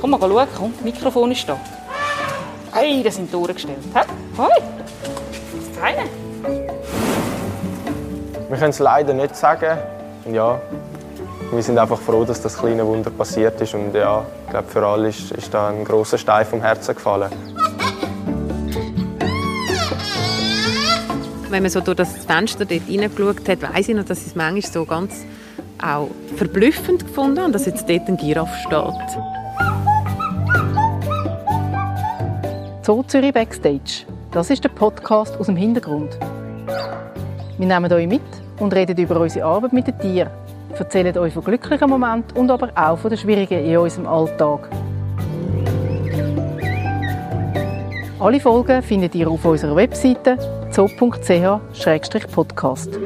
Komm mal schauen, komm, das Mikrofon ist da. Hey, das sind Tore gestellt. Hä? Hoi! Das eine. Wir können es leider nicht sagen. Und ja, wir sind einfach froh, dass das kleine Wunder passiert ist. Und ja, ich glaube, für alle ist, ist da ein großer Stein vom Herzen gefallen. Wenn man so durch das Fenster dort reingeschaut hat, weiss ich noch, dass ich es manchmal so ganz auch verblüffend gefunden habe, dass jetzt dort ein Giraffe steht. Zoo Zürich Backstage. Das ist der Podcast aus dem Hintergrund. Wir nehmen euch mit und reden über unsere Arbeit mit den Tieren, erzählen euch von glücklichen Momenten und aber auch von den schwierigen in unserem Alltag. Alle Folgen findet ihr auf unserer Webseite zoo.ch-podcast.